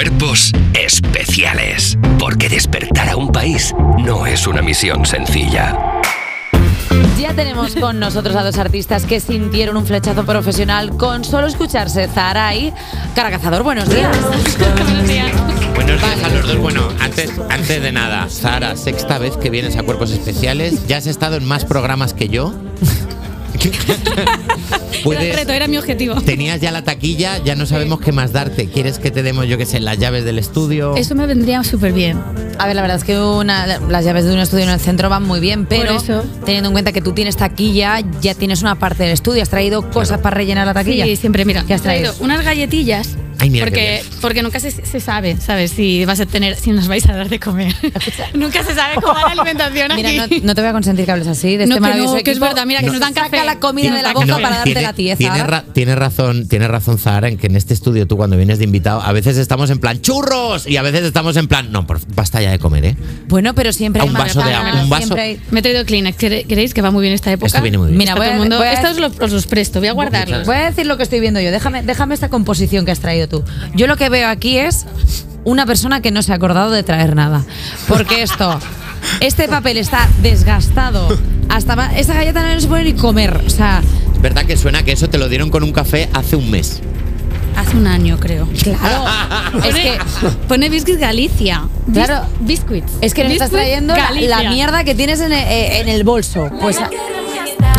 Cuerpos especiales. Porque despertar a un país no es una misión sencilla. Ya tenemos con nosotros a dos artistas que sintieron un flechazo profesional con solo escucharse. Zara y Caracazador, buenos días. Buenos días a los dos. Bueno, antes, antes de nada, Sara, sexta vez que vienes a Cuerpos Especiales. Ya has estado en más programas que yo. Era el reto, era mi objetivo. Tenías ya la taquilla, ya no sabemos qué más darte. ¿Quieres que te demos, yo qué sé, las llaves del estudio? Eso me vendría súper bien. A ver, la verdad es que una- las llaves de un estudio en el centro van muy bien, pero eso. teniendo en cuenta que tú tienes taquilla, ya tienes una parte del estudio. ¿Has traído cosas para rellenar la taquilla? Sí, siempre, mira. ¿Qué has traído? unas galletillas. Ay, mira qué porque, porque nunca se, se sabe, ¿sabes? Si vas a tener, si nos vais a dar de comer. nunca se sabe cómo va la alimentación aquí. Mira, no, no te voy a consentir que hables así de No, este que maravilloso no, que es verdad, mira, que nos dan Saca café. la comida de la boca para darte la tieza. Tienes, ra- tienes razón, tienes razón, Zahara, en que en este estudio tú cuando vienes de invitado, a veces estamos en plan churros y a veces estamos en plan, no, por, basta ya de comer, ¿eh? Bueno, pero siempre hay un vaso de agua, un vaso- hay- Me he traído Kleenex. ¿Quere- ¿Queréis que va muy bien esta época? Esto viene muy bien. Mira, voy a- todo el mundo- voy a- Estos los, os los presto, voy a guardarlos. Voy a decir lo que estoy viendo yo. Déjame, déjame esta composición que has traído tú. Yo lo que veo aquí es una persona que no se ha acordado de traer nada. Porque esto, este papel está desgastado. Hasta esta galleta no se puede ni comer. O sea, Es verdad que suena que eso te lo dieron con un café hace un mes. Hace un año, creo. claro. es Pone, que. pone Biscuit Galicia. Bis- Claro. Biscuits. Es que nos estás trayendo la, mierda que tienes en el, eh, en el bolso. Pues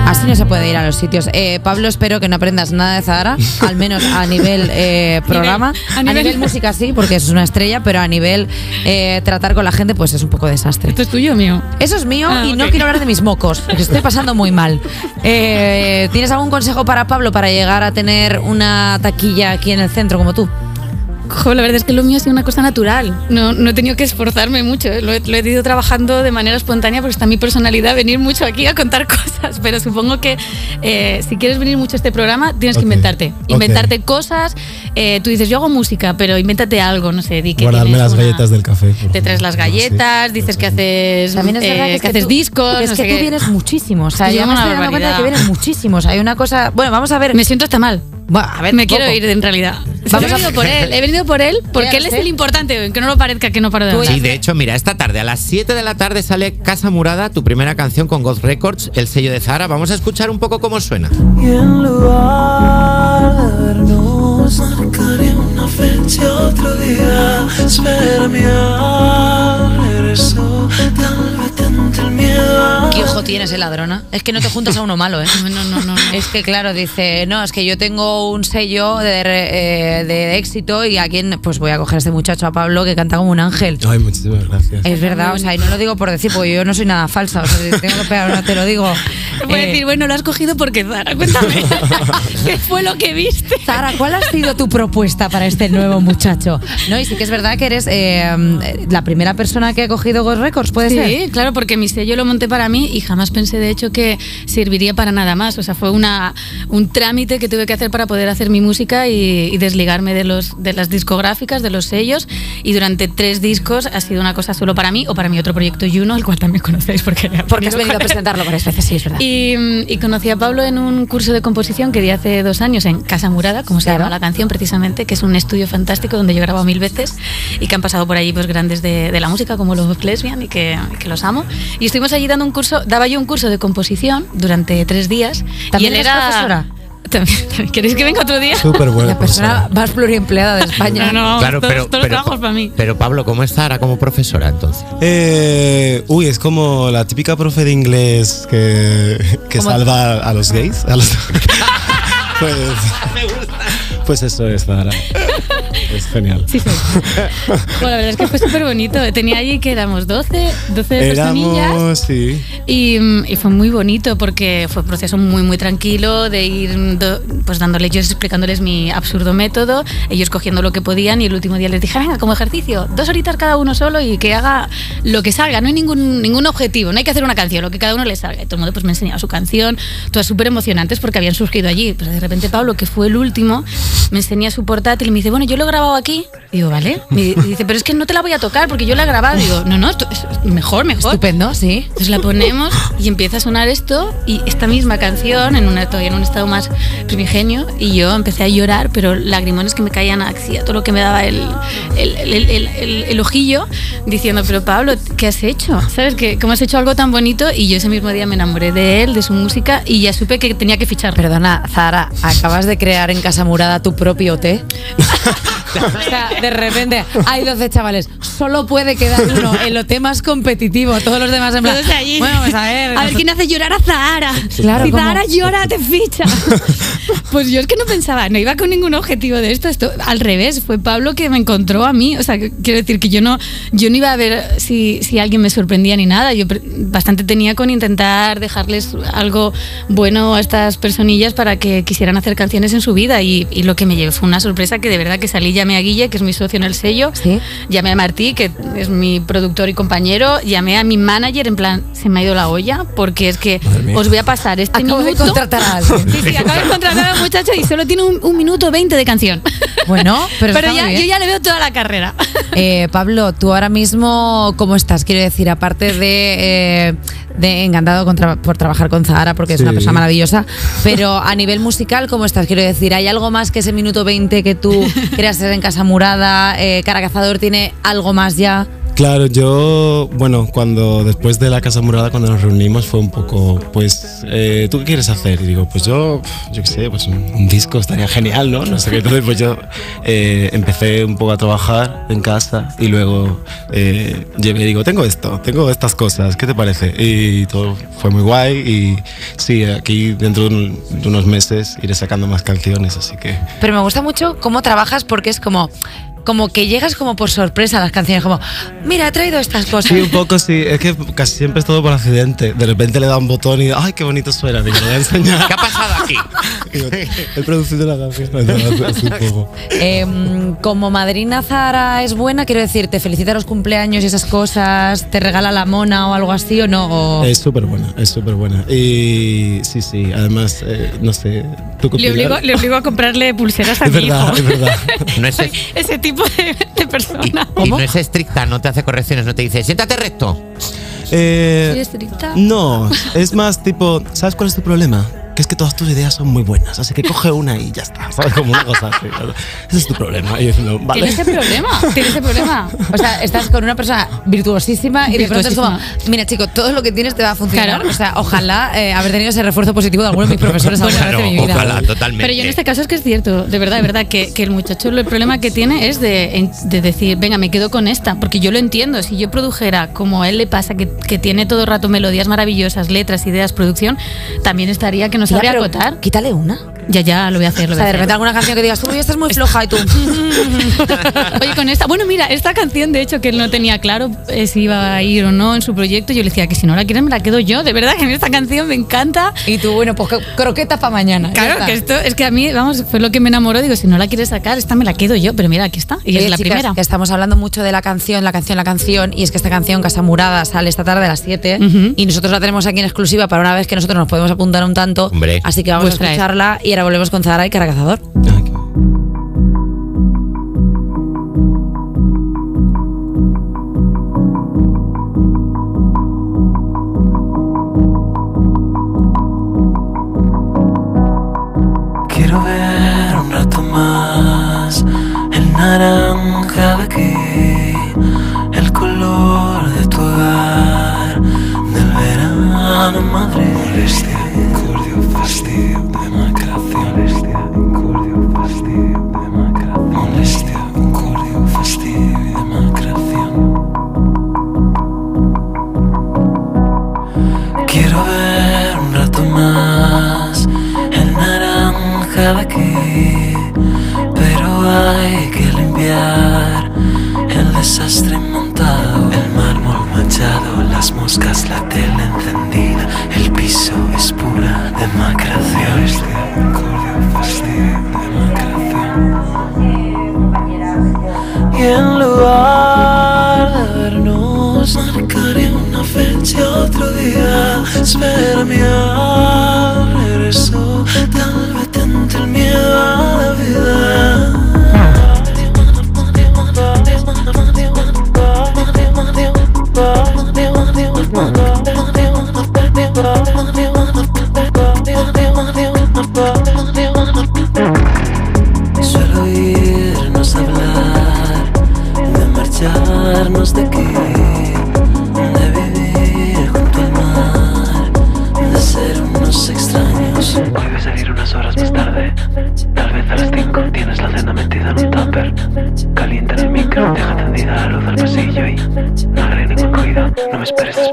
así no se puede ir a los sitios. Eh, Pablo, espero que no aprendas nada de Zahara, al menos a nivel eh, programa. a A nivel- nivel, música sí, porque es una estrella, pero a nivel eh, tratar con la gente, pues es un poco desastre. ¿Esto es tuyo o mío? Eso es mío Ah, y no quiero hablar de mis mocos, porque estoy pasando muy mal. Eh, ¿Tienes algún consejo para Pablo para llegar a tener una taquilla aquí en el centro como tú? Jo, la verdad es que lo mío ha sido una cosa natural. No, no he tenido que esforzarme mucho. Lo he, lo he ido trabajando de manera espontánea porque está mi personalidad venir mucho aquí a contar cosas. Pero supongo que eh, si quieres venir mucho a este programa, tienes Ok, que inventarte. Inventarte cosas. Eh, tú dices, yo hago música, pero invéntate algo, no sé. Di que Guardarme las una- galletas del café. Te traes las galletas, dices que haces, También es verdad eh, que, es que que haces tú- discos. Es no que sé tú qué. vienes muchísimos. O sea, yo me estoy dando cuenta de que vienes muchísimos. Hay una cosa. Bueno, vamos a ver. Me siento hasta mal. Bueno, a ver, Me quiero ir en realidad. Vamos he a- venido por él, he venido por él porque él es el importante, aunque no lo parezca que no paro de hablar. Sí, de hecho, mira, esta tarde a las 7 de la tarde sale Casa Murada, tu primera canción con Ghost Records, el sello de Zara. Vamos a escuchar un poco cómo suena. Y en lugar de vernos, marcaré una fecha otro día. Tienes, eh, ladrona? Es que no te juntas a uno malo, ¿eh? No, no, no, no. Es que, claro, dice, no, es que yo tengo un sello de, eh, de éxito y a quién, pues voy a coger a este muchacho, a Pablo, que canta como un ángel. Ay, muchísimas gracias. Es verdad, o sea, y no lo digo por decir, porque yo no soy nada falsa, o sea, si tengo que pegar una, te lo digo. Te puedo Eh, decir, bueno, lo has cogido porque Zara, cuéntame. ¿Qué fue lo que viste? Zara, ¿cuál ha sido tu propuesta para este nuevo muchacho? No, y sí que es verdad que eres eh, la primera persona que ha cogido Ghost Records, ¿puede ser? Sí, claro, porque mi sello lo monté para mí y jamás pensé, de hecho, que serviría para nada más. O sea, fue una, un trámite que tuve que hacer para poder hacer mi música y, y desligarme de, los, de las discográficas, de los sellos. Y durante tres discos ha sido una cosa solo para mí o para mi otro proyecto Juno, el cual también conocéis porque, Porque has venido a presentarlo varias veces, sí, es verdad. Y, y conocí a Pablo en un curso de composición que di hace dos años en Casa Murada, como se Claro. llama la canción precisamente, que es un estudio fantástico donde yo he grabado mil veces y que han pasado por allí pues grandes de, de la música como los Lesbian y que, que los amo. Y estuvimos allí dando un curso, daba yo un curso de composición durante tres días. ¿También y él eres era profesora? También, también. ¿Queréis que venga otro día? Súper buena La persona persona. más pluriempleada de España. No, no, claro, todos, pero, todos los pero, trabajos para mí. pero Pablo, ¿cómo es Zara como profesora entonces? Eh, uy, es como la típica profe de inglés que, que salva a los gays. a los- pues, pues eso es, Zara. Es genial. Sí, sí. Bueno, la verdad es que fue súper bonito. Tenía allí que éramos 12, 12 personillas. Éramos, sí. Y, mm, y fue muy bonito porque fue un proceso muy, muy tranquilo de ir do- pues dándoles, yo explicándoles mi absurdo método, ellos cogiendo lo que podían y el último día les dije, venga, como ejercicio, dos horitas cada uno solo y que haga lo que salga, no hay ningún, ningún objetivo, no hay que hacer una canción, lo que cada uno le salga. Y todo el mundo pues me enseñaba su canción, todas súper emocionantes porque habían surgido allí. Pero de repente Pablo, que fue el último, me enseña su portátil y me dice, bueno, yo lo he grabado aquí. Digo, vale. Y dice, pero es que no te la voy a tocar porque yo la he grabado. Digo, no, no, mejor, mejor. Estupendo, sí. Entonces la ponemos y empieza a sonar esto y esta misma canción en una, todavía en un estado más primigenio y yo empecé a llorar, pero lagrimones que me caían así a todo lo que me daba el- el- el- el ojillo diciendo, pero Pablo, ¿qué has hecho? ¿Sabes? que ¿Cómo has hecho algo tan bonito? Y yo ese mismo día me enamoré de él, de su música y ya supe que tenía que fichar. Perdona, Zara, acabas de crear en Casa Murada tu propio té. o sea, de repente hay 12 chavales, solo puede quedar uno, el OT más competitivo, todos los demás en plan. Allí. Bueno, pues a ver. A ver quién hace llorar a Zahara. Claro, si como- Zahara llora, te ficha. pues yo es que no pensaba, no iba con ningún objetivo de esto. esto al revés, fue Pablo que me encontró a mí. O sea, quiero decir que yo no, yo no iba a ver si, si alguien me sorprendía ni nada. Yo bastante tenía con intentar dejarles algo bueno a estas personillas para que quisieran hacer canciones en su vida. Y, y lo que me llevé fue una sorpresa que de verdad que salí, llamé a Guille, que es mi socio en el sello. Sí. Llamé a Martí, que es mi productor y compañero. Llamé a mi manager, en plan, se me ha ido la olla, porque es que os voy a pasar este Acabo de minuto. contratar a alguien. Sí, sí, acabo de contratar a un muchacho y solo tiene un, un minuto 20 de canción. Bueno, pero, ya, yo ya le veo toda la carrera. Eh, Pablo, tú ahora mismo, ¿cómo estás? Quiero decir, aparte de, eh, de encantado con tra- por trabajar con Zahara, porque es una persona maravillosa, pero a nivel musical, ¿cómo estás? Quiero decir, ¿hay algo más que ese minuto 20 que tú querías hacer en Casa Murada? Eh, Cara Cazador tiene algo más ya. Claro, yo, bueno, cuando después de la Casa Murada, cuando nos reunimos, fue un poco, pues, eh, ¿tú qué quieres hacer? Y digo, pues yo, yo qué sé, pues un, un disco estaría genial, ¿no? No sé qué. Entonces, pues yo eh, empecé un poco a trabajar en casa y luego eh, llegué y digo, tengo esto, tengo estas cosas, ¿qué te parece? Y todo fue muy guay y sí, aquí dentro de unos meses iré sacando más canciones, así que... Pero me gusta mucho cómo trabajas porque es como, como que llegas como por sorpresa a las canciones, como, mira, he traído estas cosas. Sí, un poco sí. Es que casi siempre es todo por accidente. De repente le da un botón y ¡ay, qué bonito suena! Digo, lo voy a enseñar. ¿Qué ha pasado aquí? Digo, He producido la canción. Así un poco. Em, como madrina Zara es buena, quiero decir, te felicita los cumpleaños y esas cosas, te regala la mona o algo así o no. O- Es súper buena, es súper buena. Y sí, sí, además, eh, no sé. ¿tú Le obligo, le obligo a comprarle pulseras a Es mi verdad, hijo. es verdad. No es, ese tipo de, de y, persona. y no es estricta, no te hace correcciones, no te dice, siéntate recto. Eh, ¿Soy estricta? no, es más tipo, ¿sabes cuál es tu problema? Que es que todas tus ideas son muy buenas, así que coge una y ya está, ¿sabes? Como una cosa así. Ese es tu problema. Y diciendo, vale. ¿Tiene ese problema? ¿Tiene ese problema? O sea, estás con una persona virtuosísima y de pronto es como, mira chico, todo lo que tienes te va a funcionar. Claro. O sea, ojalá eh, haber tenido ese refuerzo positivo de alguno de mis profesores alguna vez en mi vida. ojalá, totalmente. Pero yo en este caso es que es cierto, de verdad, de verdad, que, que el muchacho el problema que tiene es de, de decir, venga, me quedo con esta, porque yo lo entiendo, si yo produjera como a él le pasa, que, que tiene todo el rato melodías maravillosas, letras, ideas, producción, también estaría que no Pero acotar. Quítale una. Ya, ya, lo voy a hacer, lo O voy sea, a de repente hacer. alguna canción que digas, tú "Uy, esta es muy floja y tú. Oye, con esta, bueno, mira, esta canción, de hecho, que él no tenía claro eh, si iba a ir o no en su proyecto, yo le decía que si no la quieres me la quedo yo, de verdad que a mí esta canción me encanta. y tú, bueno, pues croquetas para mañana. Claro, que esto es que a mí, vamos, fue lo que me enamoró. Digo, si no la quieres sacar, esta me la quedo yo, pero mira, aquí está. Y Oye, es la chicas, primera. que estamos hablando mucho de la canción, la canción, la canción, y es que esta canción, Casa Murada, sale esta tarde a las 7 Ujú. y nosotros la tenemos aquí en exclusiva para una vez que nosotros nos podemos apuntar un tanto. Hombre. Así que vamos Pues a escucharla y ahora volvemos con Zara y Caracazador. feel them y no ningún ruido. No me esperes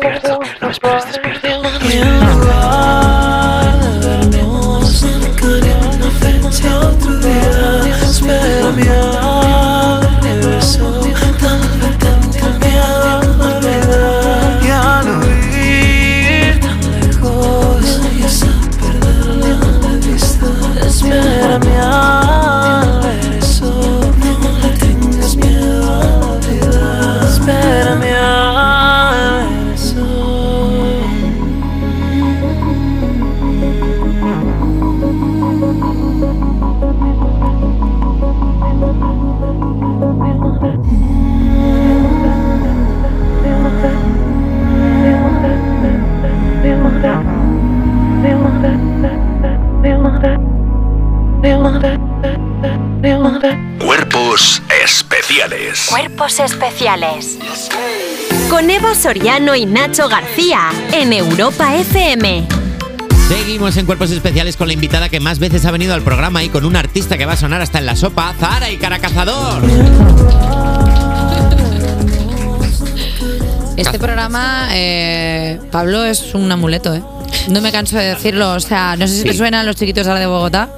Cuerpos especiales. Cuerpos especiales. Con Eva Soriano y Nacho García en Europa FM. Seguimos en Cuerpos Especiales con la invitada que más veces ha venido al programa y con un artista que va a sonar hasta en la sopa, Zara y Caracazador. Este programa, eh, Pablo, es un amuleto, ¿eh? No me canso de decirlo. O sea, no sé si te suenan los chiquitos ahora de Bogotá.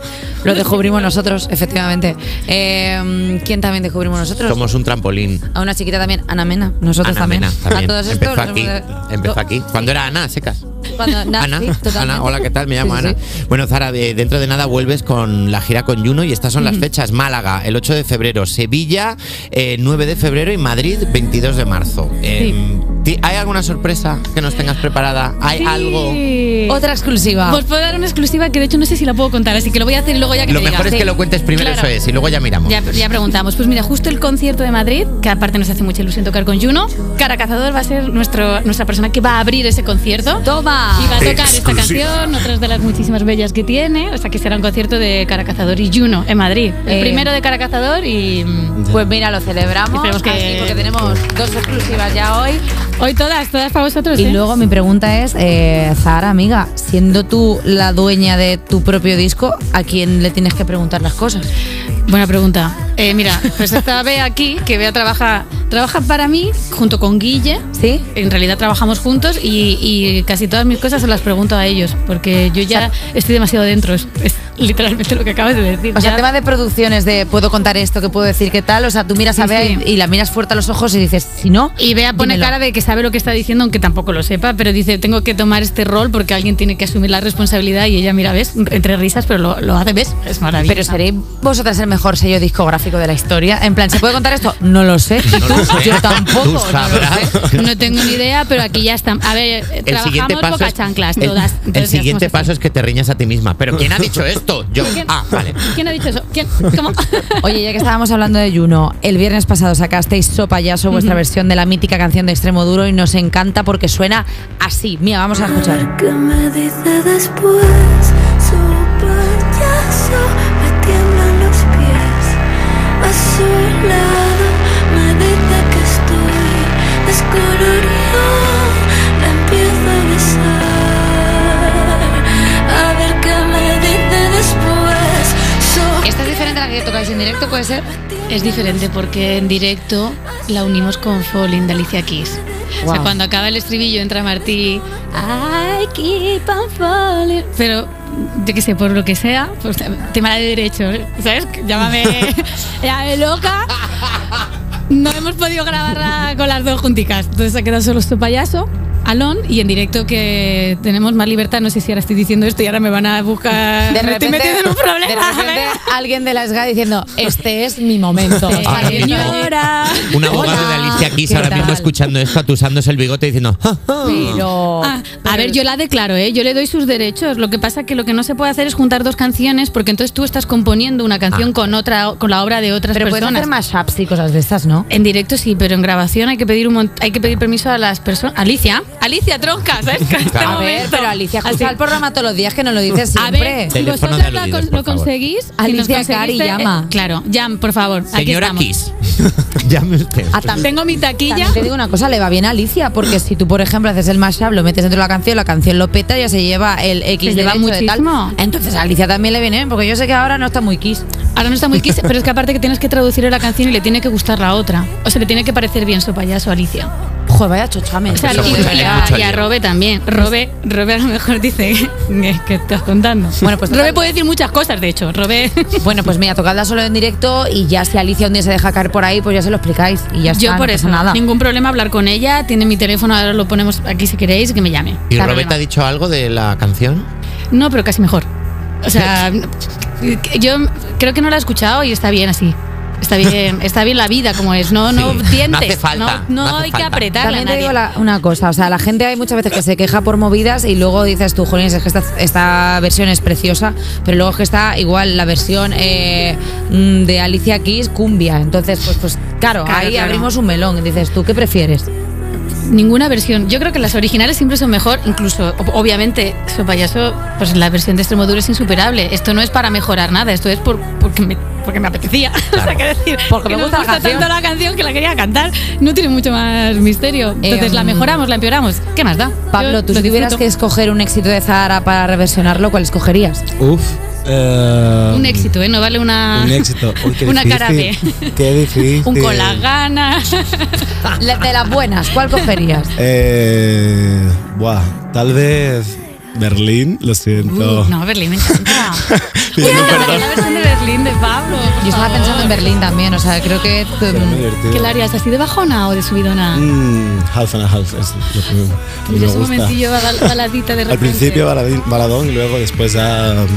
Lo descubrimos nosotros, efectivamente. Eh, ¿Quién también descubrimos nosotros? Somos un trampolín. A una chiquita también, Ana Mena. Nosotros Ana también. Mena, también. A todos estos. Empezó los aquí. Empezó aquí. Cuando era Ana, secas. Cuando- na- Ana, sí. Ana, hola, ¿qué tal? Me llamo Sí, Ana. Bueno, Zara, de- dentro de nada vuelves con la gira con Juno y estas son las fechas. Málaga, el 8 de febrero, Sevilla, eh, 9 de febrero y Madrid, 22 de marzo. Eh, ti- ¿Hay alguna sorpresa que nos tengas preparada? ¿Hay algo? Otra exclusiva. Os puedo dar una exclusiva que de hecho no sé si la puedo contar, así que lo voy a hacer y luego ya que Lo me mejor digas. es que lo cuentes primero, Claro. eso es, y luego ya miramos. Ya, ya preguntamos. Pues mira, justo el concierto de Madrid, que aparte nos hace mucha ilusión tocar con Juno, Cara Cazador va a ser nuestro, nuestra persona que va a abrir ese concierto. Toma. Y va a tocar esta canción, otras de las muchísimas bellas que tiene. O sea que será un concierto de Cara Cazador y Juno en Madrid. El Eh. primero de Cara Cazador y mm, Pues mira, lo celebramos. Esperemos que- así, porque tenemos dos exclusivas ya hoy. Hoy todas, todas para vosotros. Y ¿eh? luego mi pregunta es, eh, Zara, amiga, siendo tú la dueña de tu propio disco, ¿a quién le tienes que preguntar las cosas? Buena pregunta. Eh, mira, pues esta Bea aquí, que Bea trabaja, trabaja para mí junto con Guille. ¿Sí? En realidad trabajamos juntos y, y casi todas mis cosas se las pregunto a ellos, porque yo ya estoy demasiado dentro. Es, es literalmente lo que acabas de decir. O sea, Ya- tema de producciones, de puedo contar esto, que puedo decir qué tal, o sea, tú miras a Bea sí. y, y la miras fuerte a los ojos y dices, si no, Y Bea pone dímelo. cara de que sabe lo que está diciendo, aunque tampoco lo sepa, pero dice, tengo que tomar este rol porque alguien tiene que asumir la responsabilidad y ella, mira, ves, entre risas, pero lo, lo hace, ves, es maravilloso. Pero seréis vosotras el mejor sello discográfico de la historia. En plan, ¿se puede contar esto? No lo sé. ¿Y No sé. Yo tampoco. Tú no sé. tengo ni idea, pero aquí ya están. A ver, eh, El siguiente trabajamos paso boca es, chanclas el- todas. el, siguiente paso es que te riñas a ti misma. Pero ¿quién ha dicho esto? Yo. ¿Quién? Ah, vale. ¿Quién ha dicho eso? ¿Quién? ¿Cómo? Oye, ya que estábamos hablando de Juno, el viernes pasado sacasteis So Payaso, vuestra versión de la mítica canción de Extremo Duro, y nos encanta porque suena así. Mira, vamos a escuchar. ¿Qué me dice después? Payaso me tiemblan los pies. A la que tocáis en directo, puede ser? Es diferente porque en directo la unimos con Falling de Alicia Keys. O sea, Wow. cuando acaba el estribillo entra Martí, I keep on falling. Pero, yo qué sé, por lo que sea, pues tema de derechos, ¿sabes? Llámame, llámame loca. No hemos podido grabarla con las dos junticas. Entonces ha quedado solo su payaso, Alon, y en directo que tenemos más libertad. No sé si ahora estoy diciendo esto y ahora me van a buscar. De me estoy repente, metiendo en un problema. de repente alguien de la SGA diciendo, este es mi momento. Eh, señora. Un abogado de Alicia Keys ¿qué ahora mismo escuchando esto, atusándose el bigote diciendo. "Ja, ja". Pero... Ah, a ver, yo la declaro, ¿eh? yo le doy sus derechos. Lo que pasa que lo que no se puede hacer es juntar dos canciones porque entonces tú estás componiendo una canción con otra con la obra de otras Pero puedes personas. hacer mashups y cosas de estas, ¿no? En directo sí, pero en grabación hay que pedir un hay que pedir permiso a las personas. Alicia, Alicia tronca, ¿sabes? Que en este. A ver, momento- pero Alicia, escucha Así. el programa todos los días que nos lo dices A siempre. ver, si Teléfono vosotras de la aludidos, con- por lo favor. conseguís, si Alicia nos Cari, conseguiste- llama. eh, claro, llama, por favor. aquí Señora estamos. Kiss. Llame usted. Ah, tam- Tengo mi taquilla. También te digo una cosa, le va bien a Alicia, porque si tú, por ejemplo, haces el mashup, lo metes dentro de la canción, la canción lo peta, ya se lleva el X Se lleva derecho de tal. muchísimo. Entonces a Alicia también le viene bien, porque yo sé que ahora no está muy kiss. Ahora no está muy kiss, pero es que aparte que tienes que traducir la canción y le tiene que gustar la otra. O sea, le tiene que parecer bien su payaso a Alicia. Joder, vaya chochame. O sea, Eso y, a, y a. Robe también. Robe, Robe a lo mejor dice que, que estás contando. Bueno, pues Robe puede decir muchas cosas, de hecho. Robe. Bueno, pues mira, tocadla solo en directo y ya si Alicia un día se deja caer por ahí, pues ya se lo explicáis y ya está. Yo por no eso, pasa nada. ningún problema hablar con ella. Tiene mi teléfono, ahora lo ponemos aquí si queréis, que me llame. ¿Y Roberta no. ha dicho algo de la canción? No, pero casi mejor. O sea, yo creo que no la he escuchado y está bien así. Está bien, está bien la vida como es. No, no Sí. tientes. No hace falta, No, no hace hay que falta. apretarle También a te digo la- una cosa, o sea, la gente hay muchas veces que se queja por movidas y luego dices tú, Jolín, es que esta, esta versión es preciosa, pero luego es que está igual la versión eh, mm, de Alicia Keys, cumbia. Entonces, pues, pues claro, Claro, ahí claro. abrimos un melón. Dices tú, ¿qué prefieres? Ninguna versión. Yo creo que las originales siempre son mejor. Incluso, ob- obviamente, su payaso, pues la versión de Extremoduro es insuperable. Esto no es para mejorar nada, esto es por, porque, me, porque me apetecía. o sea, que decir, Porque que me nos gusta la canción. tanto la canción que la quería cantar. No tiene mucho más misterio. Entonces, Em, la mejoramos, la empeoramos. ¿Qué más da? Pablo, Yo tú si tuvieras que escoger un éxito de Zahara para reversionarlo, ¿cuál escogerías? Uf. Eh, Un éxito, ¿eh? No vale una. Un éxito. Uy, qué una cara B. Qué difícil. Un con las ganas. La- De las buenas, ¿cuál cogerías? Eh, buah, tal vez Berlín, lo siento. Uh, no, Berlín me encanta. Perdón. la versión de Berlín de Pablo. Yo estaba pensando en Berlín también, o sea, creo que... Mm. ¿Qué la harías? ¿Así de bajona o de subidona? Mm, half and a half es lo que me, Tendrías me un gusta. momentillo bal- baladita de repente. Al principio baladín- baladón y luego después ya um,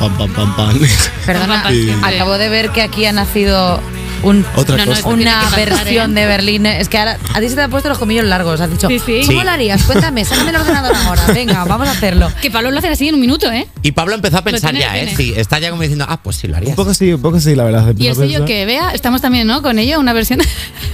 pam pam pam pam. Perdona, acabo de ver que aquí ha nacido un, Otra No, no, cosa. una versión ¿eh? de Berlín. Es que ahora a ti se te han puesto los comillos largos. Has dicho, Sí, sí. ¿cómo Sí. lo harías? Cuéntame, sácame el ordenador ahora. Venga, vamos a hacerlo. Que Pablo lo hace así en un minuto, ¿eh? Y Pablo empezó a pensar tiene, ya, ¿eh? Sí, está ya como diciendo, ah, pues sí lo harías. Un poco sí, un poco sí, la verdad. Y el sello pensar. que vea, estamos también, ¿no? Con ello, una versión.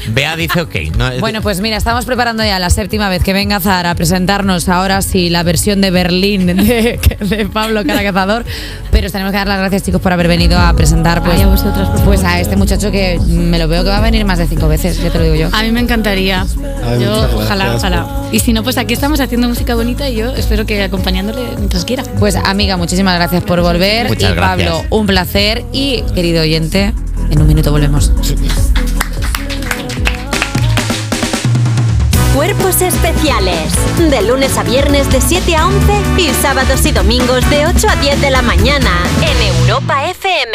Bea dice ok. No, es- Bueno, pues mira, estamos preparando ya la séptima vez que venga Zara a presentarnos ahora sí la versión de Berlín de, de Pablo Caracazador. Pero os tenemos que dar las gracias, chicos, por haber venido a presentar pues, Ay, a vosotras, por pues a este muchacho que me lo veo que va a venir más de cinco veces, ya te lo digo yo. A mí me encantaría. Ay, yo, ojalá, gracias ojalá. Y si no, pues aquí estamos haciendo música bonita y yo espero que acompañándole mientras quiera. Pues amiga, muchísimas gracias por volver. Muchas y gracias. Pablo, un placer. Y querido oyente, en un minuto volvemos. Cuerpos especiales. De lunes a viernes de 7 a 11 y sábados y domingos de 8 a 10 de la mañana en Europa FM.